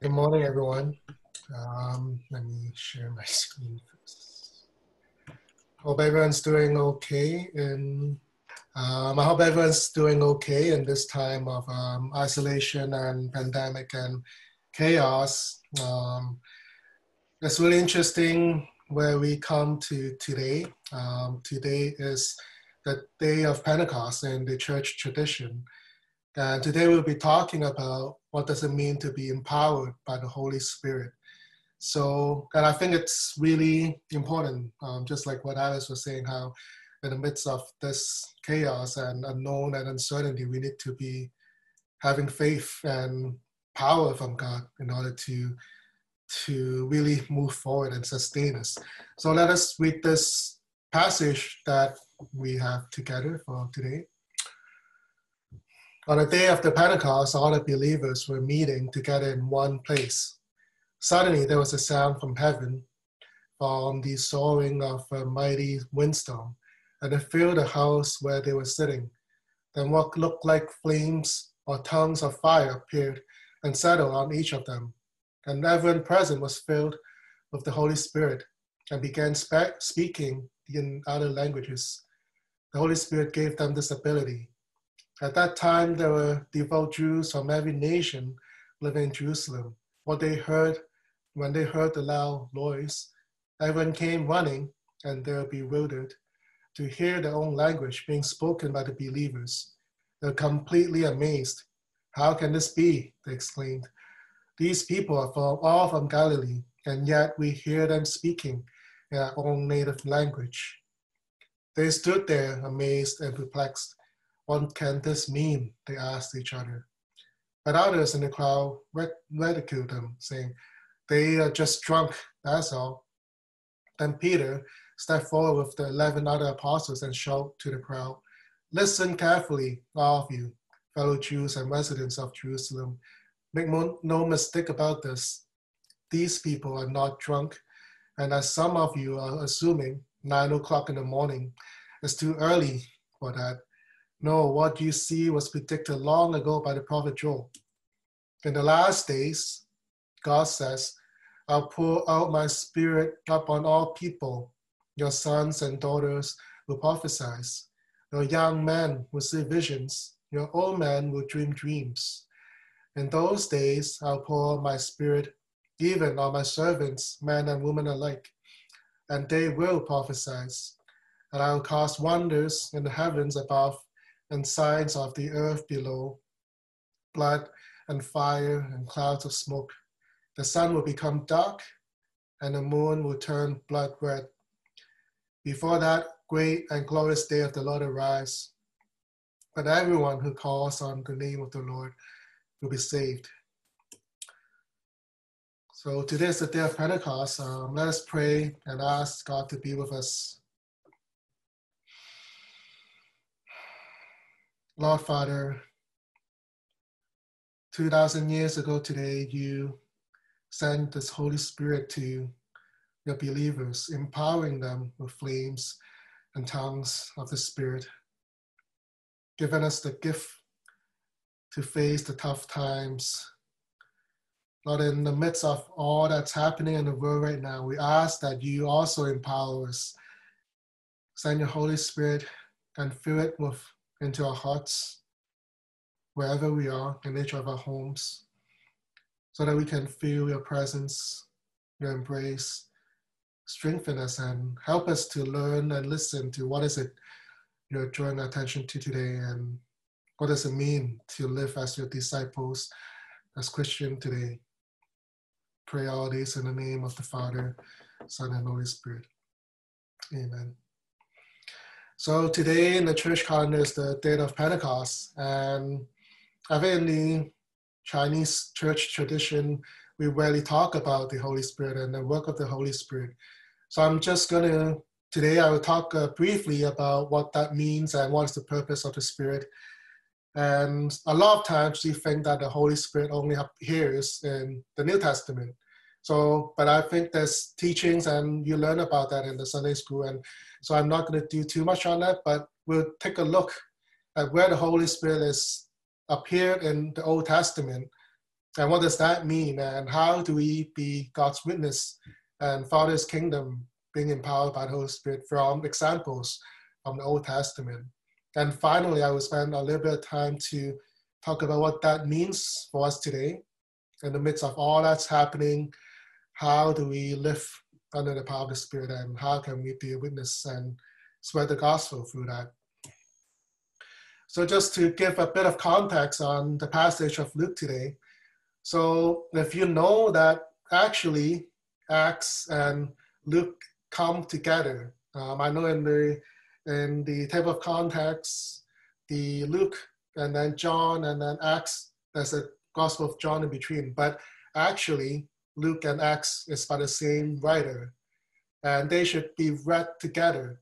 Good morning, everyone. Um, let me share my screen first. Hope everyone's doing okay. And um, I hope everyone's doing okay in this time of um, isolation and pandemic and chaos. Um, it's really interesting where we come to today. Um, today is the day of Pentecost in the church tradition. And today we'll be talking about what does it mean to be empowered by the Holy Spirit. So, and I think it's really important, um, just like what Alice was saying, how in the midst of this chaos and unknown and uncertainty, we need to be having faith and power from God in order to to really move forward and sustain us. So let us read this passage that we have together for today. On the day of the Pentecost, all the believers were meeting together in one place. Suddenly, there was a sound from heaven, from the soaring of a mighty windstorm, and it filled the house where they were sitting. Then what looked like flames or tongues of fire appeared and settled on each of them. And everyone present was filled with the Holy Spirit and began spe- speaking in other languages. The Holy Spirit gave them this ability at that time, there were devout Jews from every nation living in Jerusalem. What they heard, when they heard the loud noise, everyone came running and they were bewildered to hear their own language being spoken by the believers. They were completely amazed. How can this be? They exclaimed. These people are from, all from Galilee, and yet we hear them speaking in our own native language. They stood there amazed and perplexed. What can this mean? They asked each other. But others in the crowd ridiculed them, saying, They are just drunk, that's all. Then Peter stepped forward with the eleven other apostles and shouted to the crowd, Listen carefully, all of you, fellow Jews and residents of Jerusalem. Make no mistake about this. These people are not drunk, and as some of you are assuming, nine o'clock in the morning is too early for that. No, what you see was predicted long ago by the prophet Joel. In the last days, God says, I'll pour out my spirit upon all people. Your sons and daughters will prophesy. Your young men will see visions. Your old men will dream dreams. In those days, I'll pour my spirit even on my servants, men and women alike, and they will prophesy. And I'll cause wonders in the heavens above and signs of the earth below, blood and fire and clouds of smoke. The sun will become dark and the moon will turn blood red. Before that great and glorious day of the Lord arise, but everyone who calls on the name of the Lord will be saved. So today is the day of Pentecost. Um, let us pray and ask God to be with us Lord Father, 2,000 years ago today, you sent this Holy Spirit to your believers, empowering them with flames and tongues of the Spirit, giving us the gift to face the tough times. Lord, in the midst of all that's happening in the world right now, we ask that you also empower us. Send your Holy Spirit and fill it with into our hearts, wherever we are, in each of our homes, so that we can feel your presence, your embrace, strengthen us and help us to learn and listen to what is it you're drawing attention to today and what does it mean to live as your disciples, as Christian today. Pray all this in the name of the Father, Son, and Holy Spirit. Amen. So today in the church calendar is the date of Pentecost, and I think in the Chinese church tradition, we rarely talk about the Holy Spirit and the work of the Holy Spirit. So I'm just going to, today I will talk uh, briefly about what that means and what is the purpose of the Spirit. And a lot of times we think that the Holy Spirit only appears in the New Testament. So, but I think there's teachings and you learn about that in the Sunday school. And so I'm not going to do too much on that, but we'll take a look at where the Holy Spirit is appeared in the Old Testament And what does that mean? And how do we be God's witness and Father's kingdom being empowered by the Holy Spirit from examples from the Old Testament? And finally, I will spend a little bit of time to talk about what that means for us today. In the midst of all that's happening, how do we live under the power of the Spirit and how can we be a witness and spread the gospel through that? So, just to give a bit of context on the passage of Luke today. So, if you know that actually Acts and Luke come together, um, I know in the in the table of context, the Luke and then John and then Acts, there's a Gospel of John in between. But actually, Luke and Acts is by the same writer, and they should be read together.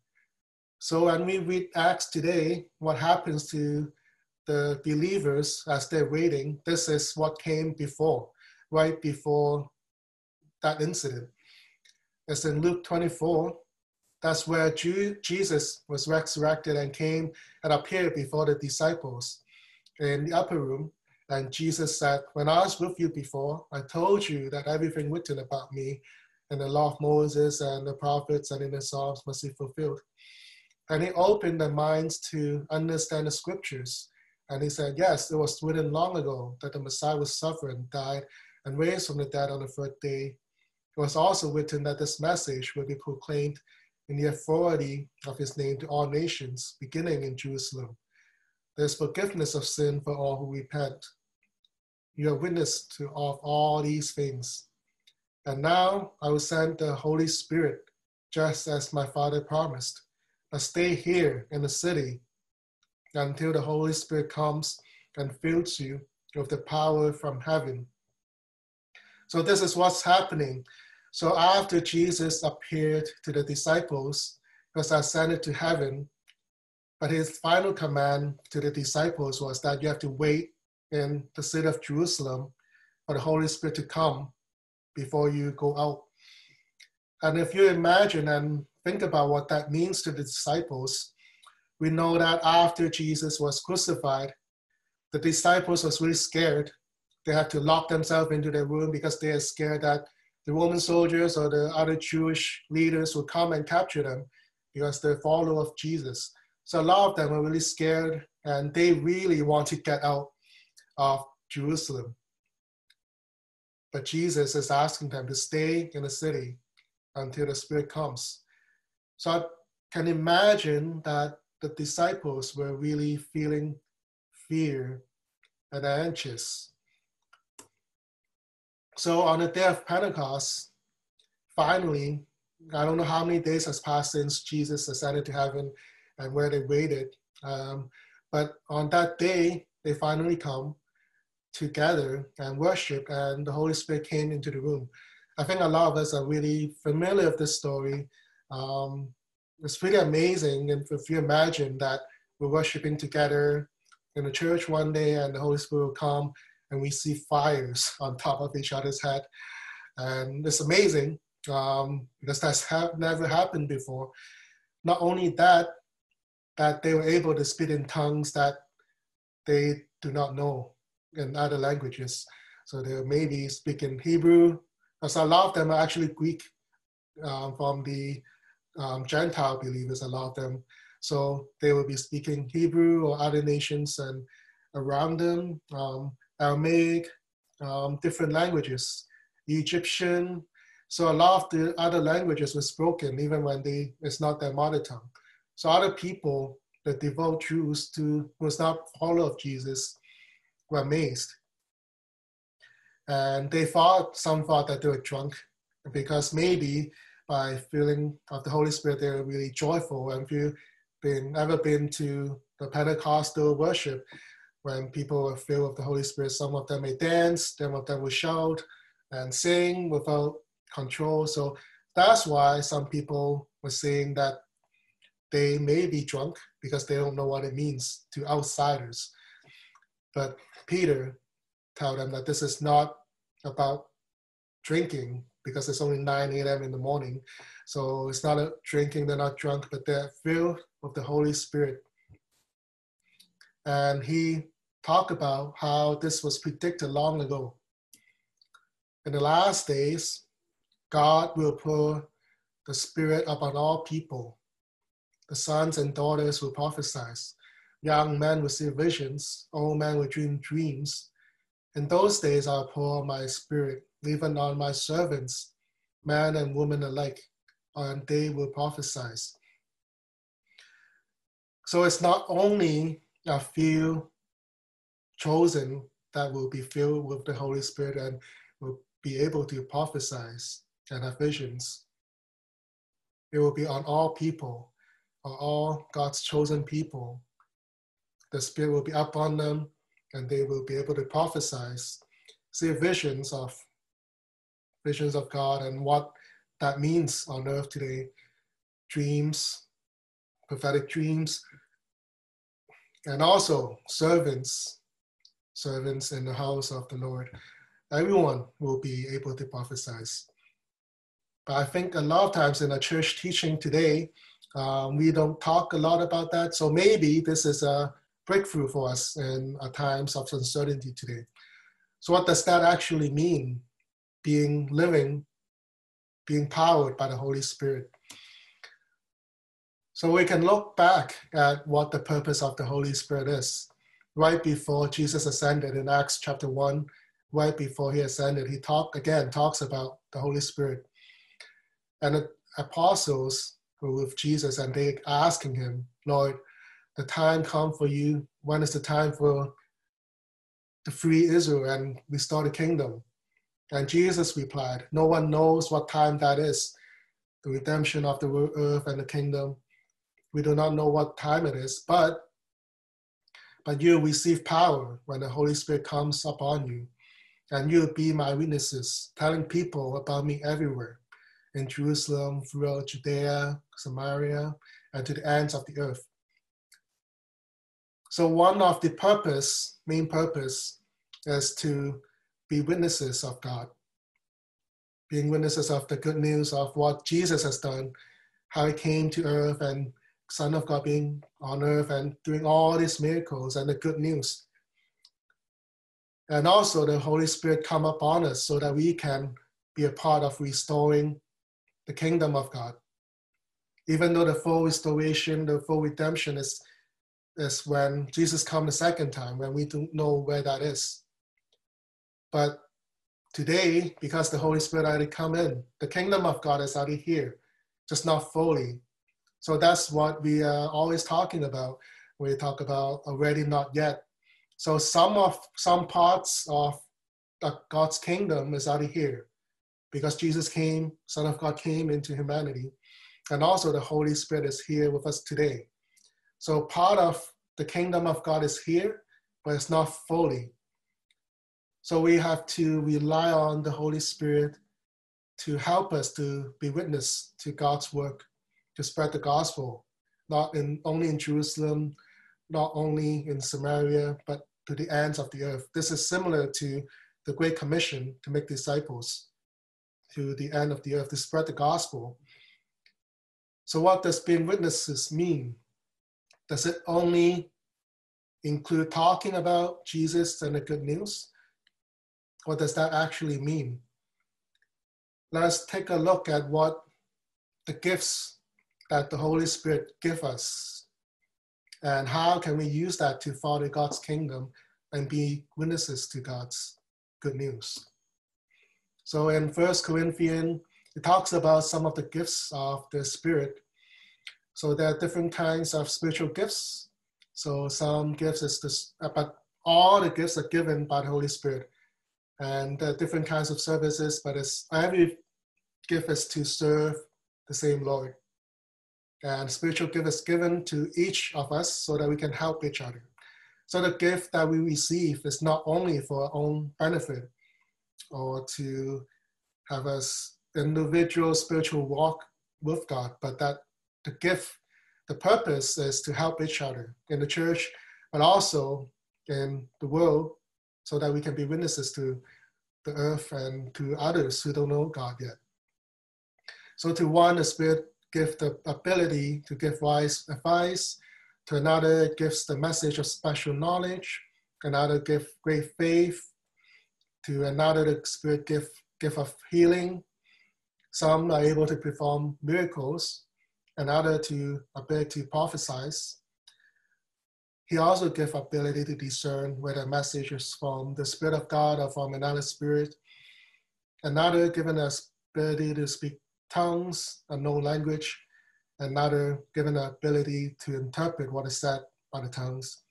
So when we read Acts today, what happens to the believers as they're waiting, this is what came before, right before that incident. It's in Luke 24. That's where Jesus was resurrected and came and appeared before the disciples in the upper room. And Jesus said, When I was with you before, I told you that everything written about me in the law of Moses and the prophets and in the Psalms must be fulfilled. And he opened their minds to understand the scriptures. And he said, Yes, it was written long ago that the Messiah was suffered and died and raised from the dead on the third day. It was also written that this message would be proclaimed in the authority of his name to all nations, beginning in Jerusalem. There's forgiveness of sin for all who repent. You are witness to of all these things. And now I will send the Holy Spirit, just as my Father promised. But stay here in the city until the Holy Spirit comes and fills you with the power from heaven. So this is what's happening. So after Jesus appeared to the disciples, was ascended to heaven, but his final command to the disciples was that you have to wait in the city of Jerusalem for the Holy Spirit to come before you go out. And if you imagine and think about what that means to the disciples, we know that after Jesus was crucified, the disciples was really scared. They had to lock themselves into their room because they are scared that the Roman soldiers or the other Jewish leaders would come and capture them because they're followers of Jesus. So a lot of them were really scared and they really want to get out of Jerusalem. But Jesus is asking them to stay in the city until the Spirit comes. So I can imagine that the disciples were really feeling fear and anxious. So on the day of Pentecost, finally, I don't know how many days has passed since Jesus ascended to heaven and where they waited. Um, but on that day, they finally come together and worship, and the Holy Spirit came into the room. I think a lot of us are really familiar with this story. Um, it's pretty amazing and if you imagine that we're worshiping together in the church one day and the Holy Spirit will come and we see fires on top of each other's head. And it's amazing um, because that's ha- never happened before. Not only that, that they were able to speak in tongues that they do not know in other languages. So they may be speaking Hebrew, because a lot of them are actually Greek um, from the um, Gentile believers, a lot of them. So they will be speaking Hebrew or other nations and around them, um, Aramaic, um, different languages, Egyptian. So a lot of the other languages were spoken even when they it's not their mother tongue. So other people, the devout Jews to was not follower of Jesus, were amazed. And they thought, some thought that they were drunk because maybe by feeling of the Holy Spirit, they were really joyful. And if you've been, ever been to the Pentecostal worship, when people were filled with the Holy Spirit, some of them may dance, some of them will shout and sing without control. So that's why some people were saying that they may be drunk because they don't know what it means to outsiders. But Peter told them that this is not about drinking because it's only 9 a.m. in the morning. So it's not a drinking, they're not drunk, but they're filled with the Holy Spirit. And he talked about how this was predicted long ago In the last days, God will pour the Spirit upon all people. The sons and daughters will prophesy. Young men will see visions. Old men will dream dreams. In those days, I'll pour my Spirit even on my servants, man and woman alike, and they will prophesy. So it's not only a few chosen that will be filled with the Holy Spirit and will be able to prophesy and have visions. It will be on all people, on all God's chosen people. The Spirit will be upon them and they will be able to prophesize, see visions of visions of God and what that means on earth today. Dreams, prophetic dreams, and also servants, servants in the house of the Lord. Everyone will be able to prophesize. But I think a lot of times in a church teaching today, um, we don't talk a lot about that. So maybe this is a breakthrough for us in our times of uncertainty today. So what does that actually mean? Being living, being powered by the Holy Spirit. So we can look back at what the purpose of the Holy Spirit is. Right before Jesus ascended in Acts chapter 1, right before he ascended, he talked again, talks about the Holy Spirit. And the apostles were with Jesus and they asking him, Lord, the time come for you. When is the time for the free Israel and restore the kingdom? And Jesus replied, No one knows what time that is, the redemption of the earth and the kingdom. We do not know what time it is, but but you receive power when the Holy Spirit comes upon you, and you'll be my witnesses, telling people about me everywhere in Jerusalem, throughout Judea, Samaria, and to the ends of the earth. So one of the purpose, main purpose, is to be witnesses of God, being witnesses of the good news of what Jesus has done, how he came to earth and Son of God being on earth and doing all these miracles and the good news. And also the Holy Spirit come upon us so that we can be a part of restoring the kingdom of God. Even though the full restoration, the full redemption is, is when Jesus comes the second time, when we don't know where that is. But today, because the Holy Spirit already come in, the kingdom of God is already here, just not fully. So that's what we are always talking about. We talk about already not yet. So some of some parts of God's kingdom is already here because Jesus came, Son of God came into humanity, and also the Holy Spirit is here with us today. So part of the kingdom of God is here, but it's not fully. So we have to rely on the Holy Spirit to help us to be witness to God's work, to spread the gospel, not in only in Jerusalem, not only in Samaria, but to the ends of the earth. This is similar to the Great Commission to make disciples to the end of the earth to spread the gospel. So, what does being witnesses mean? Does it only include talking about Jesus and the good news? What does that actually mean? Let's take a look at what the gifts that the Holy Spirit give us and how can we use that to follow God's kingdom and be witnesses to God's good news. So in First Corinthians, it talks about some of the gifts of the Spirit. So there are different kinds of spiritual gifts. So some gifts is this, uh, but all the gifts are given by the Holy Spirit, and there are different kinds of services. But it's every gift is to serve the same Lord, and spiritual gift is given to each of us so that we can help each other. So the gift that we receive is not only for our own benefit, or to have us individual spiritual walk with God, but that the gift, the purpose is to help each other in the church, but also in the world, so that we can be witnesses to the earth and to others who don't know God yet. So to one, the Spirit gives the ability to give wise advice. To another, it gives the message of special knowledge. Another gives great faith to another the spirit give gift of healing. Some are able to perform miracles, and other to ability to prophesize. He also gives ability to discern whether a message is from the Spirit of God or from another spirit. Another given us ability to speak tongues, a known language. Another given the ability to interpret what is said by the tongues.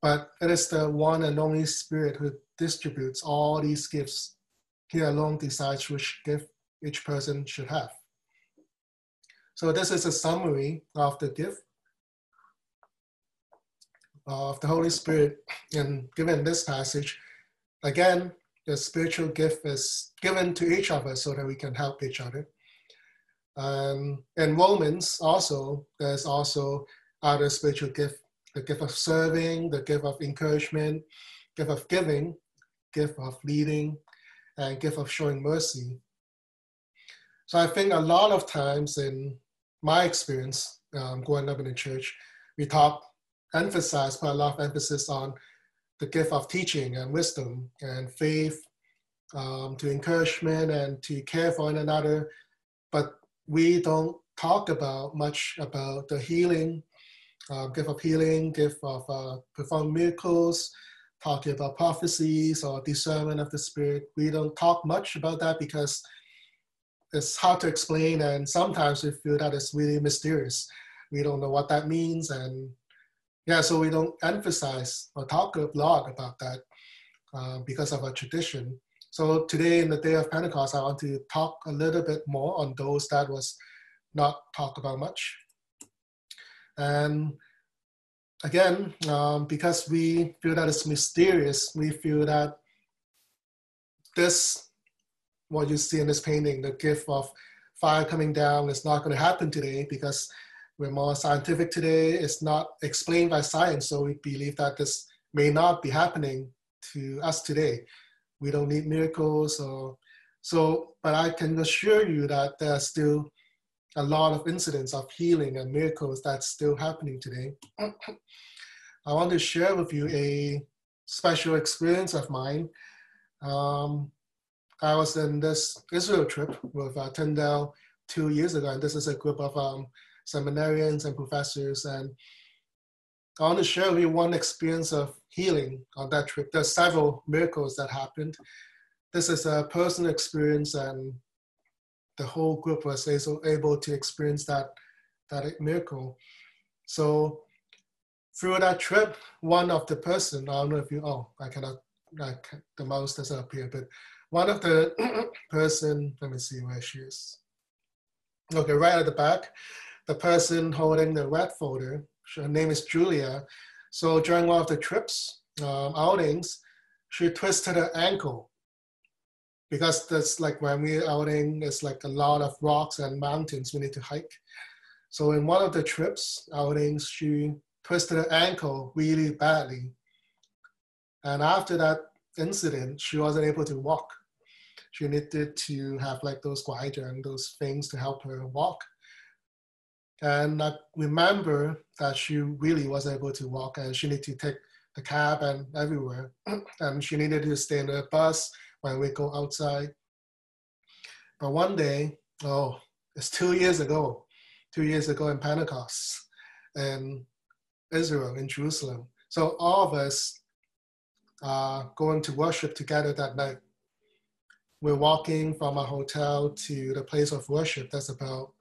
But it is the one and only Spirit who distributes all these gifts. He alone decides which gift each person should have. So this is a summary of the gift of the Holy Spirit. And given this passage, again, the spiritual gift is given to each of us so that we can help each other. Um, in Romans, also, there's also other spiritual gift the gift of serving, the gift of encouragement, gift of giving, gift of leading, and gift of showing mercy. So I think a lot of times in my experience um, growing up in the church, we talk emphasize, put a lot of emphasis on the gift of teaching and wisdom and faith um, to encouragement and to care for one another. But we don't talk about much about the healing, uh, gift of healing, gift of uh, performing miracles, talking about prophecies or discernment of the spirit. We don't talk much about that because it's hard to explain and sometimes we feel that it's really mysterious. We don't know what that means and yeah, so we don't emphasize or talk a lot about that uh, because of our tradition. So today, in the day of Pentecost, I want to talk a little bit more on those that was not talked about much. And again, um, because we feel that it's mysterious, we feel that this, what you see in this painting, the gift of fire coming down, is not going to happen today because we're more scientific today. It's not explained by science, so we believe that this may not be happening to us today. We don't need miracles or so, but I can assure you that there are still a lot of incidents of healing and miracles that's still happening today. I want to share with you a special experience of mine. Um, I was in this Israel trip with uh, Tyndale two years ago, and this is a group of um, seminarians and professors. And I want to share with you one experience of healing on that trip. There's several miracles that happened. This is a personal experience, and the whole group was able to experience that, that miracle. So through that trip, one of the person, I don't know if you, oh, I cannot, like the mouse doesn't appear, but one of the person, let me see where she is. Okay, right at the back, the person holding the red folder, her name is Julia. So during one of the trips, um, outings, she twisted her ankle because that's like when we're outing, it's like a lot of rocks and mountains we need to hike. So in one of the trips, outings, she twisted her ankle really badly. And after that incident, she wasn't able to walk. She needed to have like those and those things to help her walk. And I remember that she really wasn't able to walk and she needed to take the cab and everywhere. and she needed to stay in the bus when we go outside. But one day, oh, it's two years ago, two years ago in Pentecost in Israel, in Jerusalem. So all of us are going to worship together that night. We're walking from a hotel to the place of worship. That's about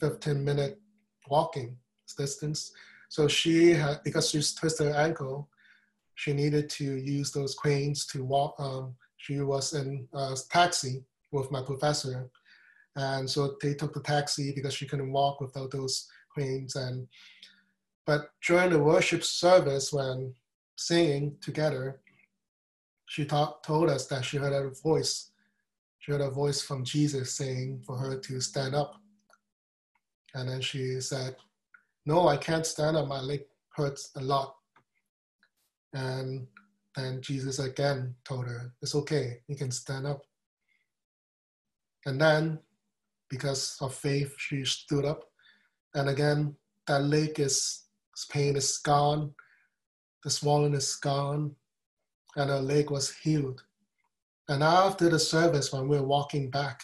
15 minute walking distance. So she had, because she's twisted her ankle, she needed to use those cranes to walk. Um, she was in a taxi with my professor. And so they took the taxi because she couldn't walk without those cranes. And but during the worship service, when singing together, she told us that she heard a voice. She heard a voice from Jesus saying for her to stand up. And then she said, No, I can't stand up. My leg hurts a lot. And then Jesus again told her, It's okay. You can stand up. And then, because of faith, she stood up. And again, that leg is, pain is gone. The swollen is gone. And her leg was healed. And after the service, when we were walking back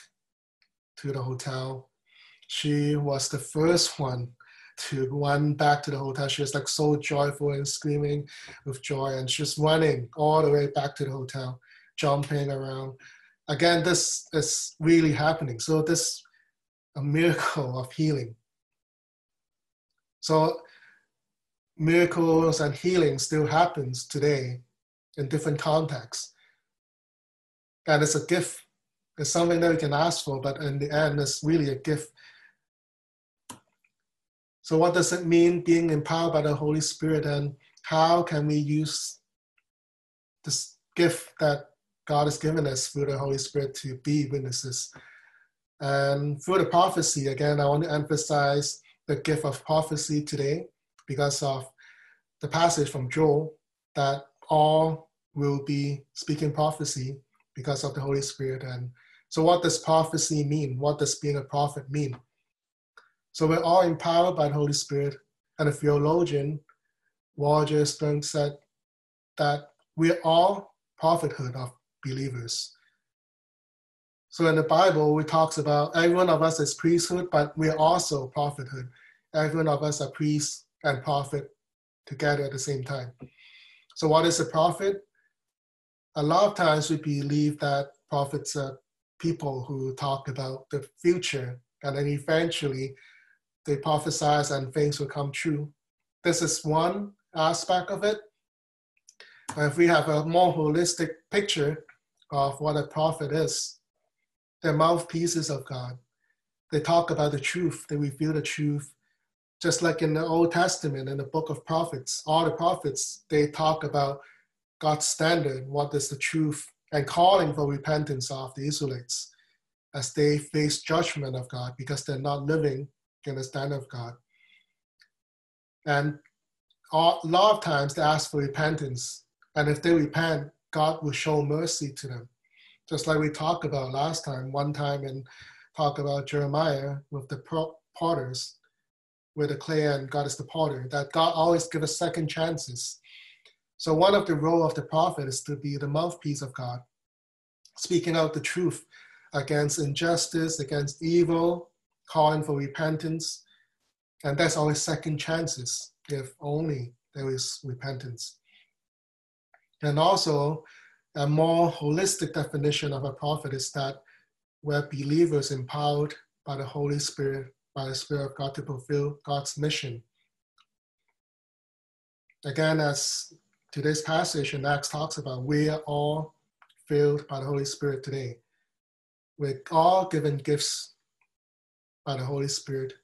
to the hotel, she was the first one to run back to the hotel. She was like so joyful and screaming with joy, and she was running all the way back to the hotel, jumping around. Again, this is really happening. So this a miracle of healing. So miracles and healing still happens today in different contexts. And it's a gift. It's something that we can ask for, but in the end, it's really a gift so, what does it mean being empowered by the Holy Spirit, and how can we use this gift that God has given us through the Holy Spirit to be witnesses? And through the prophecy, again, I want to emphasize the gift of prophecy today because of the passage from Joel that all will be speaking prophecy because of the Holy Spirit. And so, what does prophecy mean? What does being a prophet mean? So we're all empowered by the Holy Spirit. And a theologian, Roger Stronstad, said that we're all prophethood of believers. So in the Bible, we talks about every one of us is priesthood, but we're also prophethood. Every one of us are priest and prophet together at the same time. So what is a prophet? A lot of times we believe that prophets are people who talk about the future and then eventually they prophesize and things will come true. This is one aspect of it. But If we have a more holistic picture of what a prophet is, they're mouthpieces of God. They talk about the truth, they reveal the truth. Just like in the Old Testament, in the book of prophets, all the prophets, they talk about God's standard, what is the truth, and calling for repentance of the Israelites as they face judgment of God because they're not living in the standard of God. And a lot of times they ask for repentance. And if they repent, God will show mercy to them. Just like we talked about last time, one time and talk about Jeremiah with the potters, with the clay and God is the potter, that God always gives us second chances. So one of the role of the prophet is to be the mouthpiece of God, speaking out the truth against injustice, against evil, calling for repentance. And that's always second chances if only there is repentance. And also, a more holistic definition of a prophet is that we're believers empowered by the Holy Spirit, by the Spirit of God to fulfill God's mission. Again, as today's passage in Acts talks about, we are all filled by the Holy Spirit today. We're all given gifts by the Holy Spirit.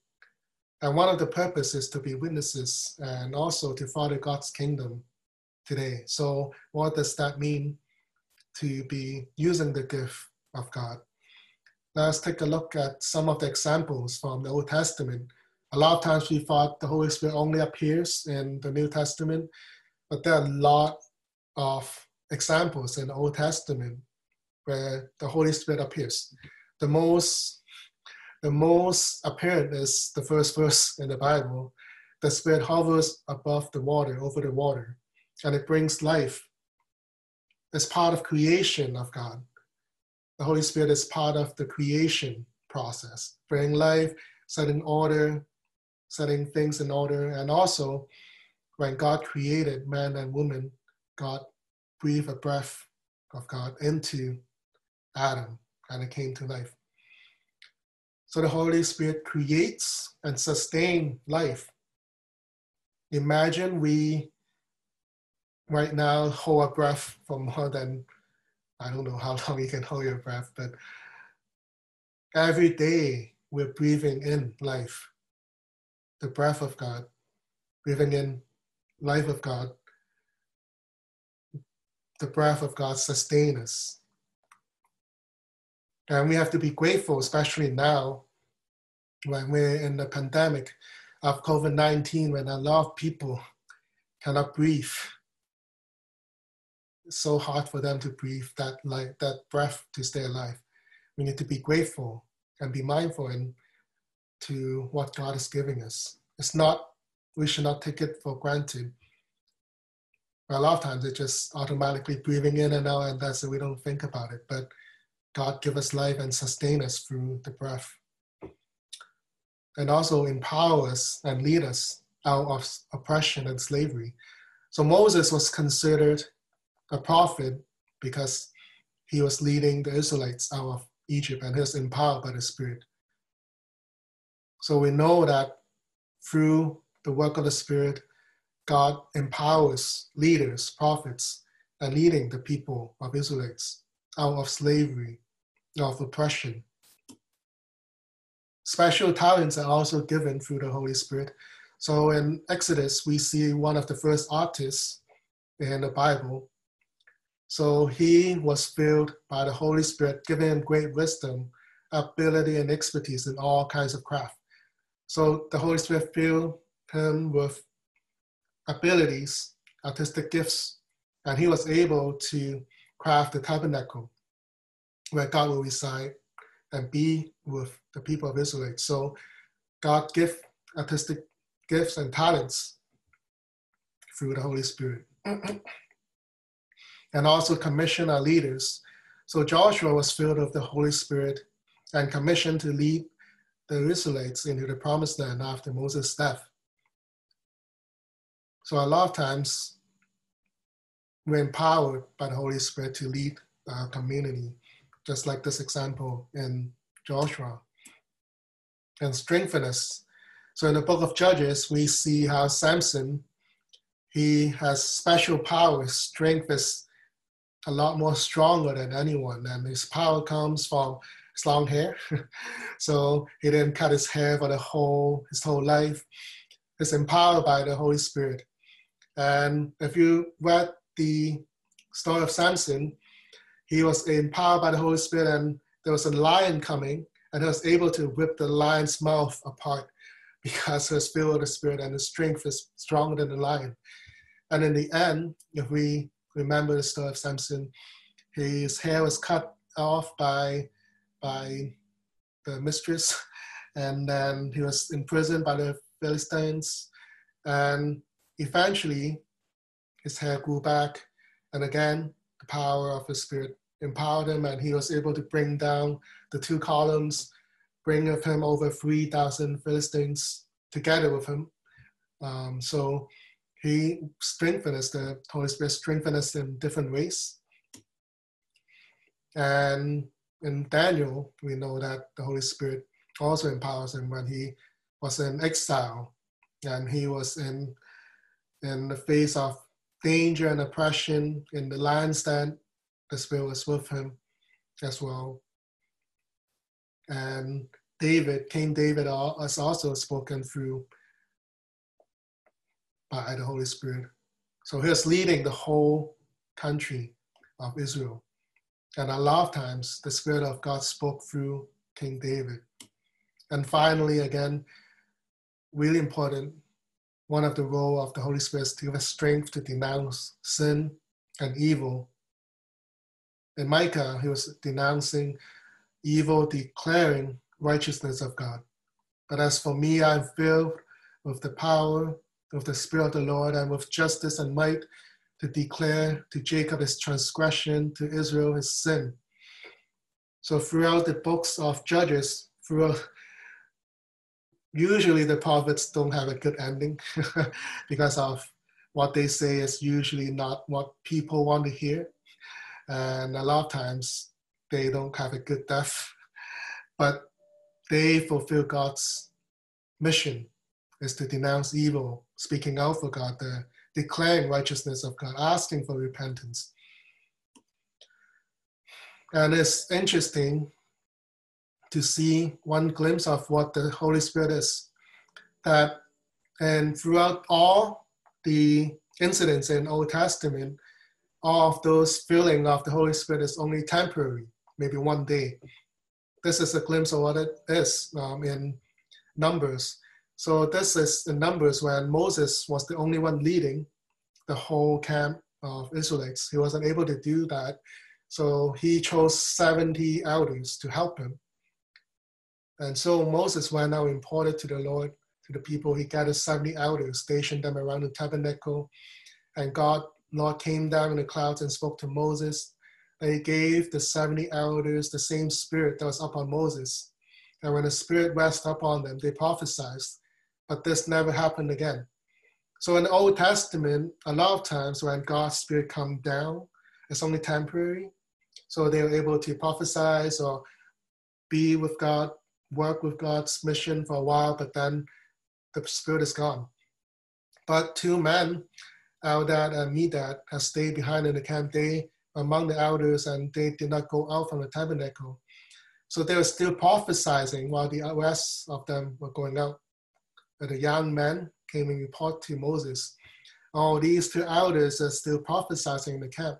And one of the purposes is to be witnesses and also to further God's kingdom today. So, what does that mean to be using the gift of God? Let's take a look at some of the examples from the Old Testament. A lot of times we thought the Holy Spirit only appears in the New Testament, but there are a lot of examples in the Old Testament where the Holy Spirit appears. The most the most apparent is the first verse in the Bible. The Spirit hovers above the water, over the water, and it brings life. It's part of creation of God. The Holy Spirit is part of the creation process, bringing life, setting order, setting things in order, and also when God created man and woman, God breathed a breath of God into Adam, and it came to life. So the Holy Spirit creates and sustains life. Imagine we right now hold a breath for more than, I don't know how long you can hold your breath, but every day we're breathing in life, the breath of God, breathing in life of God. The breath of God sustains us. And we have to be grateful, especially now when we're in the pandemic of COVID 19, when a lot of people cannot breathe. It's so hard for them to breathe that life, that breath to stay alive. We need to be grateful and be mindful and to what God is giving us. It's not, we should not take it for granted. a lot of times it's just automatically breathing in and out, and that's it. We don't think about it. But God give us life and sustain us through the breath. And also empower us and lead us out of oppression and slavery. So Moses was considered a prophet because he was leading the Israelites out of Egypt and he was empowered by the Spirit. So we know that through the work of the Spirit, God empowers leaders, prophets, and leading the people of Israelites out of slavery, of oppression. Special talents are also given through the Holy Spirit. So in Exodus, we see one of the first artists in the Bible. So he was filled by the Holy Spirit, giving him great wisdom, ability, and expertise in all kinds of craft. So the Holy Spirit filled him with abilities, artistic gifts, and he was able to craft the tabernacle where God will reside and be with the people of Israel. So God gave artistic gifts and talents through the Holy Spirit. and also commission our leaders. So Joshua was filled with the Holy Spirit and commissioned to lead the Israelites into the promised land after Moses' death. So a lot of times we're empowered by the Holy Spirit to lead our community, just like this example in Joshua, and strengthen us. So in the book of Judges, we see how Samson, he has special powers, strength is a lot more stronger than anyone, and his power comes from his long hair. so he didn't cut his hair for the whole his whole life. He's empowered by the Holy Spirit. And if you read the story of Samson, he was empowered by the Holy Spirit, and there was a lion coming, and he was able to rip the lion's mouth apart because he was filled with the Spirit, and his strength is stronger than the lion. And in the end, if we remember the story of Samson, his hair was cut off by by the mistress, and then he was imprisoned by the Philistines, and eventually his hair grew back, and again, the power of the Spirit empowered him, and he was able to bring down the two columns, bring with him over 3,000 Philistines together with him. Um, so he strengthened us, the Holy Spirit strengthened us in different ways. And in Daniel, we know that the Holy Spirit also empowers him when he was in exile and he was in in the face of danger and oppression in the lands that the Spirit was with him as well. And David, King David, has also spoken through by the Holy Spirit. So he he's leading the whole country of Israel. And a lot of times the Spirit of God spoke through King David. And finally, again, really important, one of the role of the Holy Spirit is to give us strength to denounce sin and evil. In Micah, he was denouncing evil, declaring righteousness of God. But as for me, I'm filled with the power of the Spirit of the Lord and with justice and might to declare to Jacob his transgression, to Israel his sin. So throughout the books of Judges, throughout usually the prophets don't have a good ending because of what they say is usually not what people want to hear. And a lot of times they don't have a good death, but they fulfill God's mission is to denounce evil, speaking out for God, the declaring righteousness of God, asking for repentance. And it's interesting to see one glimpse of what the Holy Spirit is. That and throughout all the incidents in Old Testament, all of those feeling of the Holy Spirit is only temporary, maybe one day. This is a glimpse of what it is um, in Numbers. So this is in Numbers when Moses was the only one leading the whole camp of Israelites. He wasn't able to do that. So he chose 70 elders to help him. And so Moses went out and reported to the Lord, to the people. He gathered 70 elders, stationed them around the tabernacle. And God Lord came down in the clouds and spoke to Moses. They gave the 70 elders the same spirit that was upon Moses. And when the spirit rested upon them, they prophesied. But this never happened again. So in the Old Testament, a lot of times when God's spirit come down, it's only temporary. So they were able to prophesy or be with God, work with God's mission for a while, but then the spirit is gone. But two men, Eldad and Medad, have stayed behind in the camp. They among the elders and they did not go out from the tabernacle. So they were still prophesying while the rest of them were going out. But the young men came and reported to Moses. Oh, these two elders are still prophesying in the camp.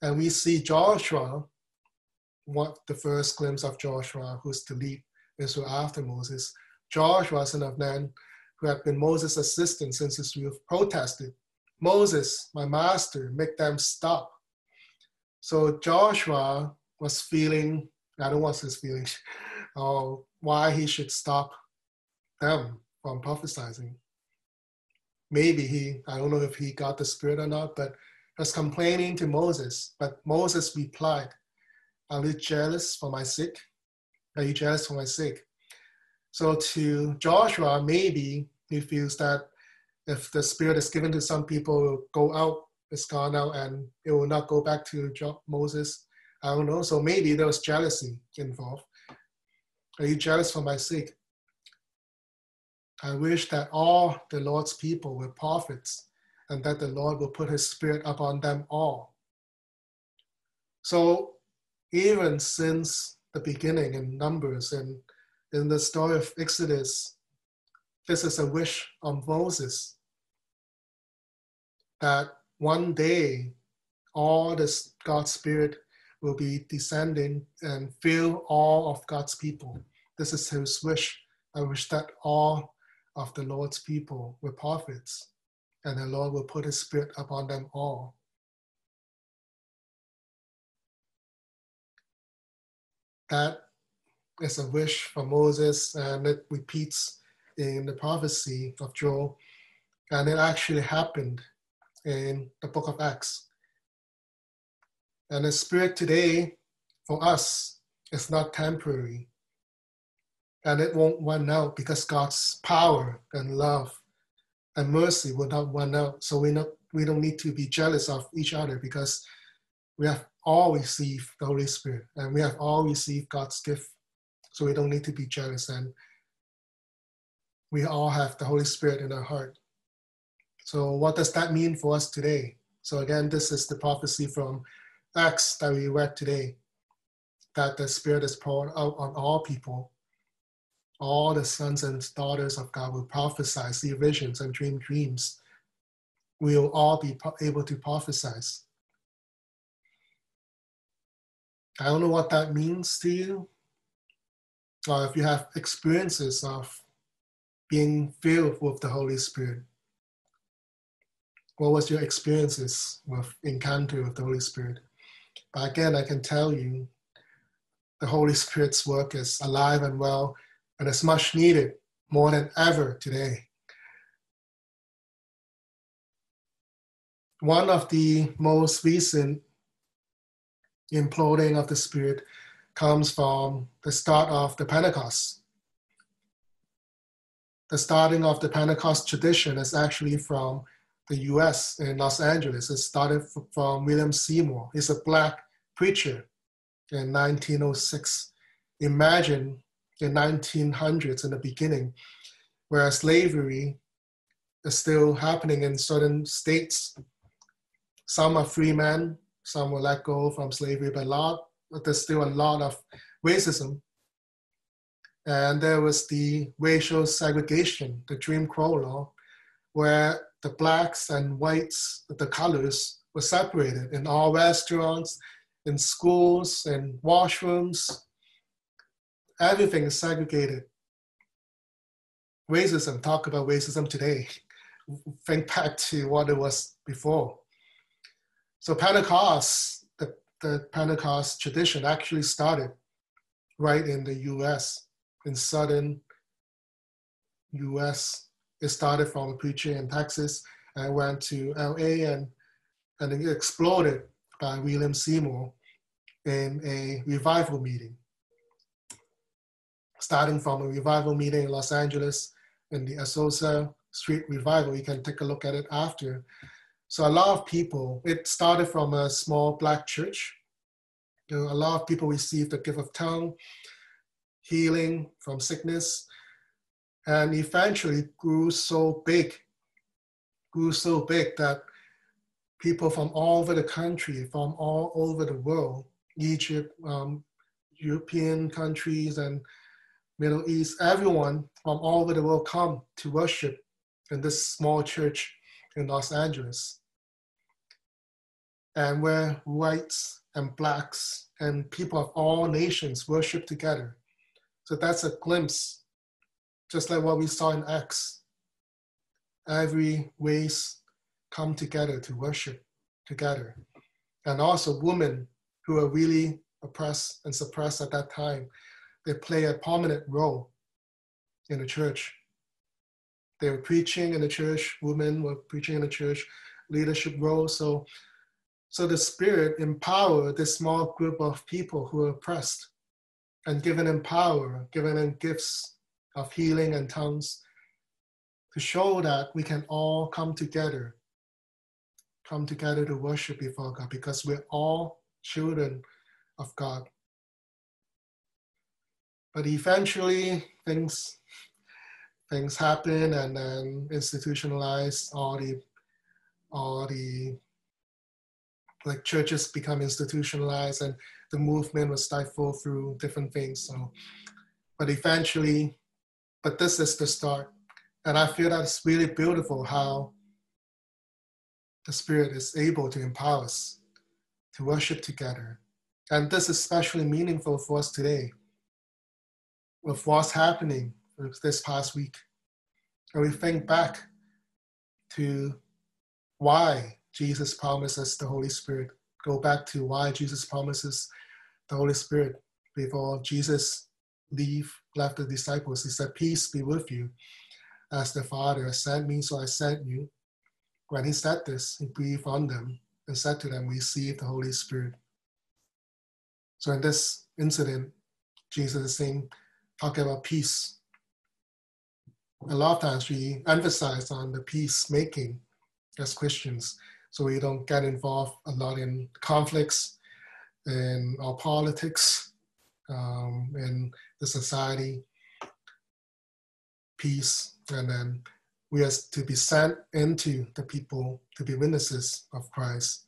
And we see Joshua, what the first glimpse of Joshua, who's to lead Israel after Moses. Joshua, son of Nun, who had been Moses' assistant since his youth, protested, Moses, my master, make them stop. So Joshua was feeling, I don't want his feelings, uh, why he should stop them from prophesying. Maybe he, I don't know if he got the spirit or not, but was complaining to Moses. But Moses replied, Are you jealous for my sake? Are you jealous for my sake? So to Joshua, maybe he feels that if the spirit is given to some people, will go out it's gone out and it will not go back to Moses. I don't know. So maybe there was jealousy involved. Are you jealous for my sake? I wish that all the Lord's people were prophets and that the Lord will put his spirit upon them all. So even since the beginning in Numbers and in the story of Exodus, this is a wish of Moses that one day all this God's Spirit will be descending and fill all of God's people. This is his wish. I wish that all of the Lord's people were prophets, and the Lord will put his spirit upon them all. That is a wish for Moses, and it repeats in the prophecy of Joel, and it actually happened in the book of Acts. And the Spirit today for us is not temporary. And it won't run out because God's power and love and mercy will not run out. So we, not, we don't need to be jealous of each other because we have all receive the Holy Spirit and we have all received God's gift. So we don't need to be jealous. And we all have the Holy Spirit in our heart. So what does that mean for us today? So again, this is the prophecy from Acts that we read today, that the Spirit is poured out on all people. All the sons and daughters of God will prophesy, see visions, and dream dreams. We will all be able to prophesy. I don't know what that means to you, or if you have experiences of being filled with the Holy Spirit what was your experiences with encounter with the Holy Spirit? But again, I can tell you the Holy Spirit's work is alive and well and is much needed more than ever today. One of the most recent imploding of the Spirit comes from the start of the Pentecost. The starting of the Pentecost tradition is actually from the US in Los Angeles. It started from William Seymour. He's a black preacher in 1906. Imagine in 1900s in the beginning, where slavery is still happening in certain states. Some are free men, some were let go from slavery, but a lot, but there's still a lot of racism. And there was the racial segregation, the Jim Crow law, where the blacks and whites, the colors were separated in all restaurants, in schools, in washrooms. Everything is segregated. Racism, talk about racism today. Think back to what it was before. So Pentecost, the, the Pentecost tradition actually started right in the US, in southern US it started from a preacher in Texas and went to LA and and it exploded by William Seymour in a revival meeting. Starting from a revival meeting in Los Angeles in the Azusa Street Revival, you can take a look at it after. So a lot of people, it started from a small black church. You know, a lot of people received the gift of tongue, healing from sickness, and eventually grew so big, grew so big that people from all over the country, from all over the world, Egypt, um, European countries, and Middle East, everyone from all over the world come to worship in this small church in Los Angeles. And where whites and blacks and people of all nations worship together. So that's a glimpse, just like what we saw in Acts. Every race come together to worship together. And also women who are really oppressed and suppressed at that time, they play a prominent role in the church. They were preaching in the church, women were preaching in the church, leadership role. So, so the Spirit empowered this small group of people who were oppressed and given them power, given them gifts of healing and tongues to show that we can all come together, come together to worship before God because we're all children of God. But eventually things things happen and then institutionalized all the all the like churches become institutionalized and the movement was stifled through different things so. But eventually but this is the start. And i feel that it's really beautiful how the spirit is able to empower us to worship together. And this is especially meaningful for us today with what's happening this past week. And we think back to why Jesus promises the Holy Spirit. Go back to why Jesus promises the Holy Spirit before Jesus leave left the disciples. He said, Peace be with you. As the Father has sent me, so I sent you. When he said this, he breathed on them and said to them, Receive the Holy Spirit. So in this incident, Jesus is saying, talking about peace a lot of times we emphasize on the peacemaking as Christians, so we don't get involved a lot in conflicts in our politics, um, in the society, peace, and then we are to be sent into the people to be witnesses of Christ.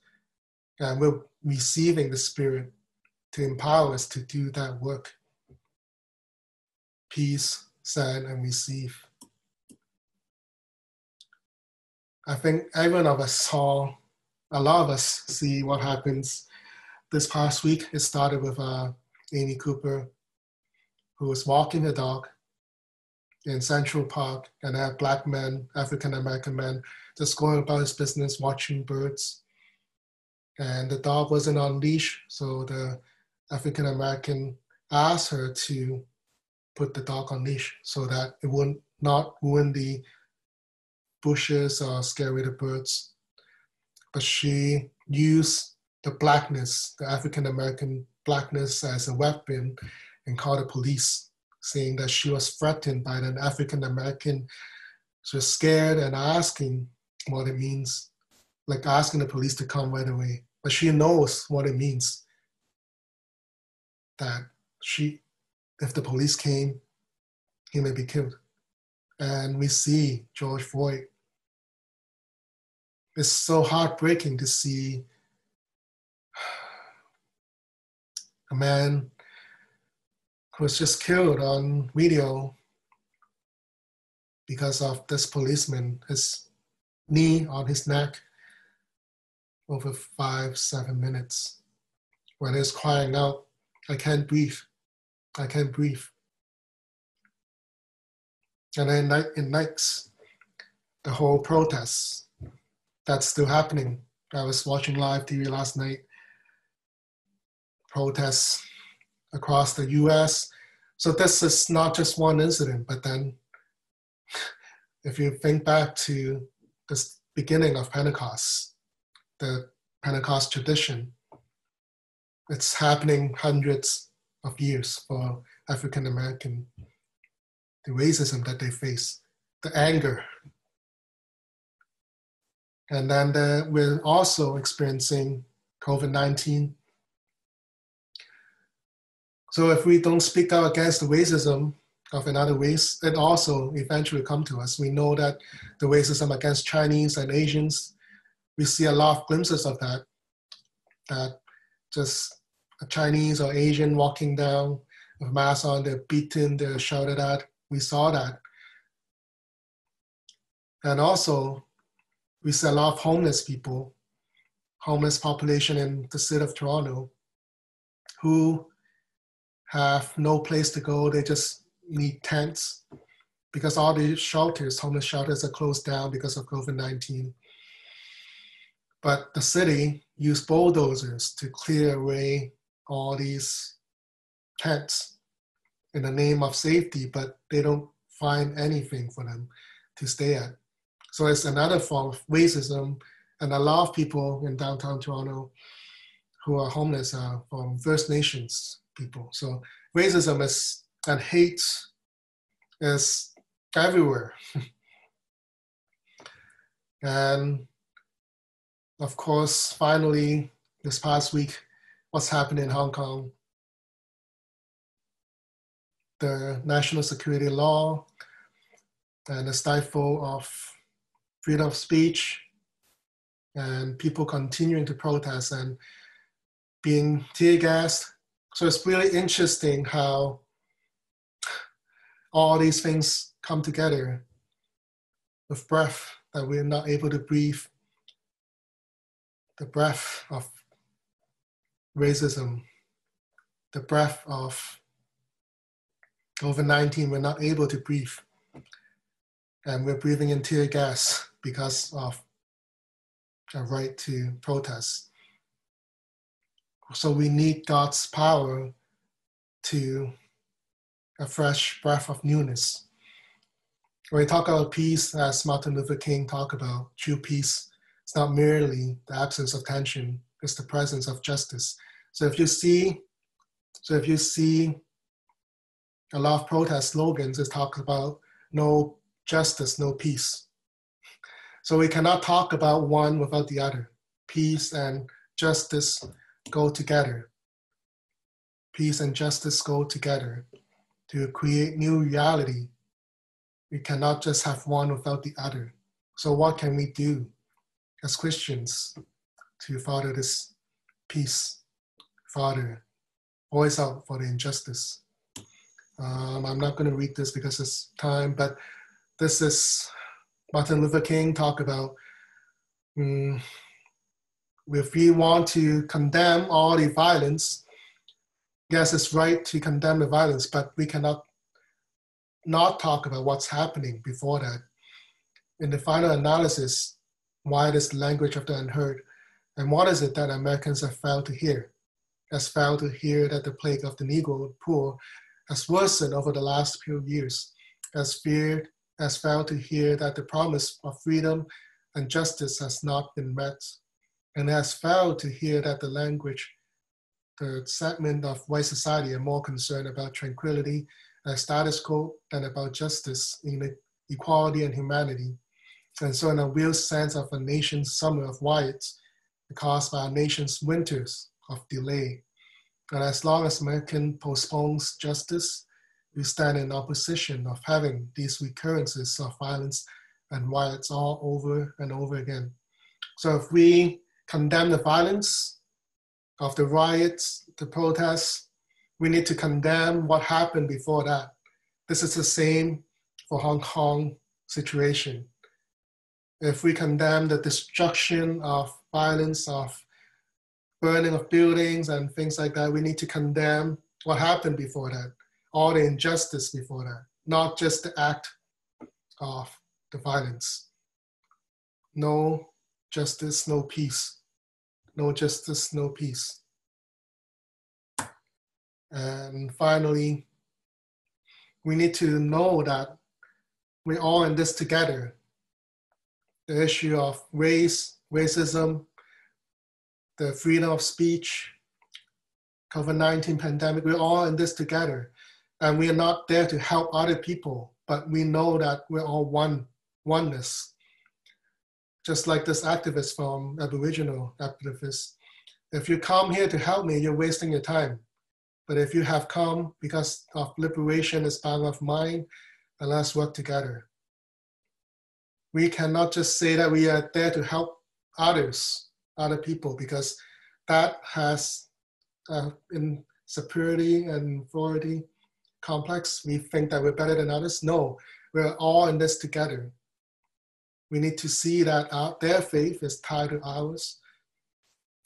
And we're receiving the Spirit to empower us to do that work. Peace, send, and receive. I think every one of us saw, a lot of us see what happens this past week. It started with uh, Amy Cooper, who was walking her dog in Central Park, and had black men, African American men, just going about his business, watching birds. And the dog wasn't on leash, so the African American asked her to put the dog on leash so that it would not ruin the bushes scare away the birds. But she used the blackness, the African American blackness, as a weapon and called the police, saying that she was threatened by an African American. She was scared and asking what it means, like asking the police to come right away. But she knows what it means. That she, if the police came, he may be killed. And we see George Floyd it's so heartbreaking to see a man who was just killed on video because of this policeman, his knee on his neck over five, seven minutes. When he's crying out, I can't breathe, I can't breathe. And it ignites the whole protest that's still happening. I was watching live TV last night. Protests across the US. So this is not just one incident, but then if you think back to the beginning of Pentecost, the Pentecost tradition. It's happening hundreds of years for African American. The racism that they face, the anger. And then the, we're also experiencing COVID 19. So if we don't speak out against the racism of another race, it also eventually come to us. We know that the racism against Chinese and Asians, we see a lot of glimpses of that. That just a Chinese or Asian walking down with mask on, they're beaten, they're shouted at. We saw that. And also, we see a lot of homeless people homeless population in the city of Toronto who have no place to go. They just need tents because all the shelters, homeless shelters, are closed down because of COVID 19. But the city used bulldozers to clear away all these tents in the name of safety, but they don't find anything for them to stay at. So it's another form of racism and a lot of people in downtown Toronto who are homeless are from First Nations people. So racism is and hate is everywhere. and of course, finally, this past week, what's happened in Hong Kong? The national security law and the stifle of freedom of speech and people continuing to protest and being tear gassed. So it's really interesting how all these things come together with breath that we're not able to breathe, the breath of racism, the breath of COVID 19, we're not able to breathe. And we're breathing in tear gas because of a right to protest. So we need God's power to a fresh breath of newness. When we talk about peace, as Martin Luther King talked about, true peace, it's not merely the absence of tension, it's the presence of justice. So if you see, so if you see a lot of protest slogans, it talks about no justice, no peace. So we cannot talk about one without the other. Peace and justice go together. Peace and justice go together to create new reality. We cannot just have one without the other. So, what can we do as Christians to father this peace, father, voice out for the injustice? Um, I'm not going to read this because it's time, but this is Martin Luther King talk about um, if we want to condemn all the violence, yes, it's right to condemn the violence, but we cannot not talk about what's happening before that. In the final analysis, why this language of the unheard, and what is it that Americans have failed to hear? Has failed to hear that the plague of the Negro poor has worsened over the last few years, has feared has failed to hear that the promise of freedom and justice has not been met, and has failed to hear that the language, the segment of white society are more concerned about tranquility and status quo than about justice, equality, and humanity. And so, in a real sense of a nation's summer of riots, caused by a nation's winters of delay. And as long as American postpones justice, we stand in opposition of having these recurrences of violence and riots all over and over again. So if we condemn the violence of the riots, the protests, we need to condemn what happened before that. This is the same for Hong Kong situation. If we condemn the destruction of violence, of burning of buildings and things like that, we need to condemn what happened before that all the injustice before that, not just the act of the violence. No justice, no peace. No justice, no peace. And finally, we need to know that we're all in this together. The issue of race, racism, the freedom of speech, COVID 19 pandemic, we're all in this together. And we are not there to help other people, but we know that we're all one, oneness. Just like this activist from Aboriginal activists. If you come here to help me, you're wasting your time. But if you have come because of liberation is bound of mind, then let's work together. We cannot just say that we are there to help others, other people, because that has uh, insecurity and authority complex. We think that we're better than others. No, we're all in this together. We need to see that our, their faith is tied to ours,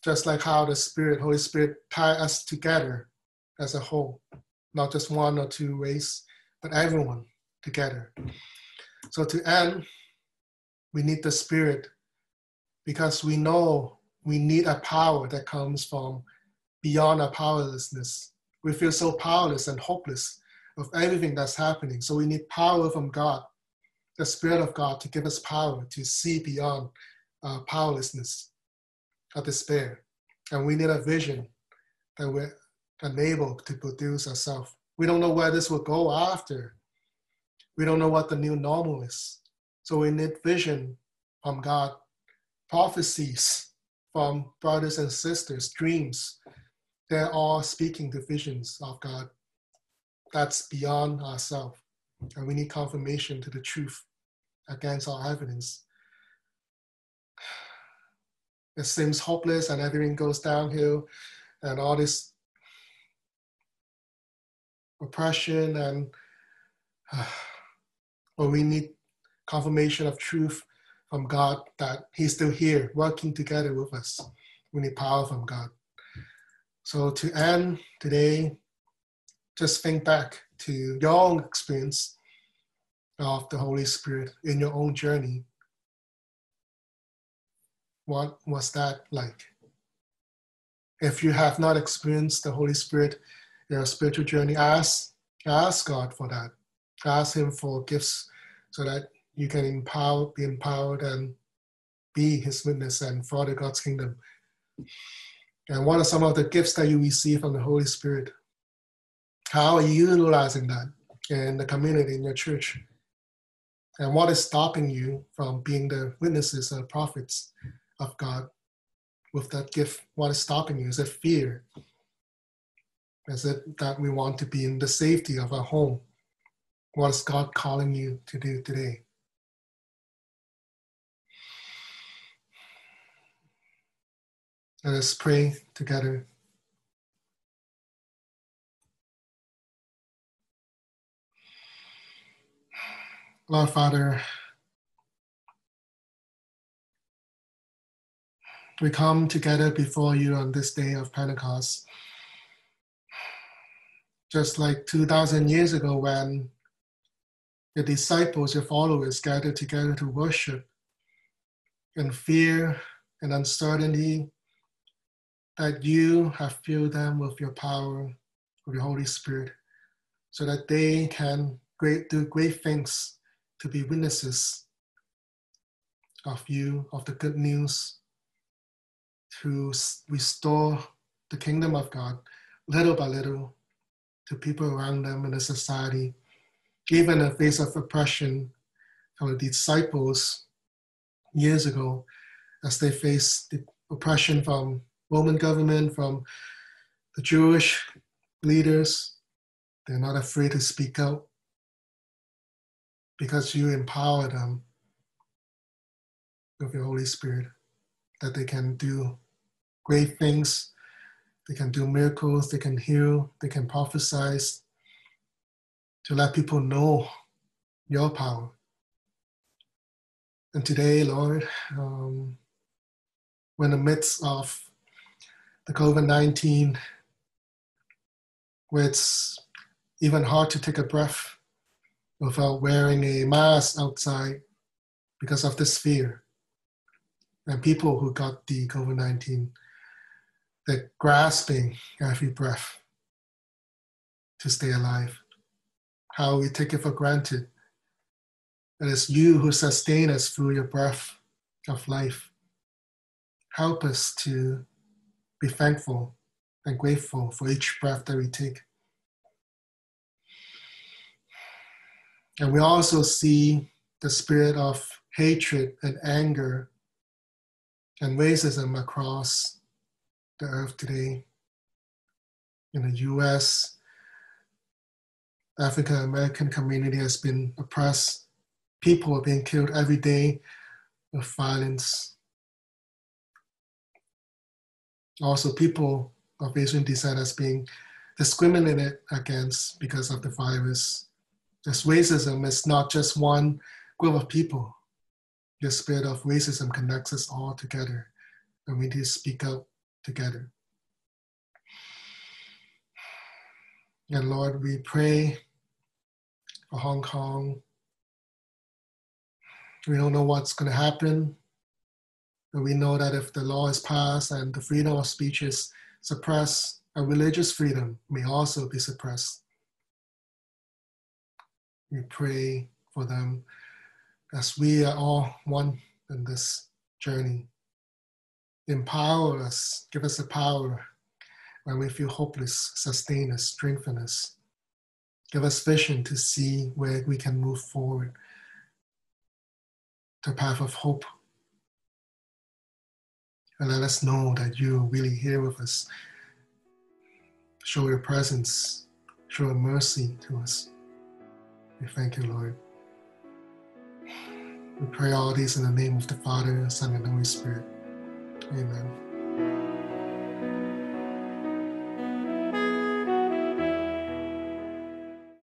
just like how the Spirit, Holy Spirit, tie us together as a whole, not just one or two race, but everyone together. So to end, we need the Spirit because we know we need a power that comes from beyond our powerlessness. We feel so powerless and hopeless of everything that's happening. So we need power from God, the Spirit of God, to give us power to see beyond uh, powerlessness or despair. And we need a vision that we're unable to produce ourselves. We don't know where this will go after. We don't know what the new normal is. So we need vision from God, prophecies from brothers and sisters, dreams. They're all speaking to visions of God that's beyond ourselves. And we need confirmation to the truth against our evidence. It seems hopeless and everything goes downhill and all this oppression and uh, but we need confirmation of truth from God that He's still here working together with us. We need power from God. So to end today, just think back to your own experience of the Holy Spirit in your own journey. What was that like? If you have not experienced the Holy Spirit in your spiritual journey, ask, ask God for that. Ask Him for gifts so that you can empower, be empowered and be His witness and further God's kingdom. And what are some of the gifts that you receive from the Holy Spirit? How are you utilizing that in the community, in your church? And what is stopping you from being the witnesses and prophets of God with that gift? What is stopping you? Is it fear? Is it that we want to be in the safety of our home? What is God calling you to do today? Let us pray together. Lord Father, we come together before you on this day of Pentecost. Just like 2,000 years ago, when the disciples, your followers, gathered together to worship in fear and uncertainty, that you have filled them with your power, with your Holy Spirit, so that they can great, do great things to be witnesses of you, of the good news, to restore the kingdom of God little by little to people around them in the society, even in the face of oppression from the disciples years ago, as they faced the oppression from Roman government, from the Jewish leaders. They're not afraid to speak out because you empower them with your Holy Spirit that they can do great things, they can do miracles, they can heal, they can prophesy to let people know your power. And today, Lord, um, we're in the midst of the COVID 19, where it's even hard to take a breath without wearing a mask outside because of this fear. And people who got the COVID 19, they're grasping every breath to stay alive. How we take it for granted. It is you who sustain us through your breath of life. Help us to be thankful and grateful for each breath that we take. And we also see the spirit of hatred and anger and racism across the earth today. In the US, African American community has been oppressed. People are being killed every day with violence. Also, people of Asian descent has being discriminated against because of the virus. This racism is not just one group of people. The spirit of racism connects us all together, and we need to speak out together. And Lord, we pray for Hong Kong. We don't know what's going to happen, but we know that if the law is passed and the freedom of speech is suppressed, a religious freedom may also be suppressed. We pray for them as we are all one in this journey. Empower us, give us the power when we feel hopeless, sustain us, strengthen us. Give us vision to see where we can move forward. The path of hope. And let us know that you're really here with us. Show your presence, show your mercy to us. We thank you, Lord. We pray all these in the name of the Father, Son, and Holy Spirit. Amen.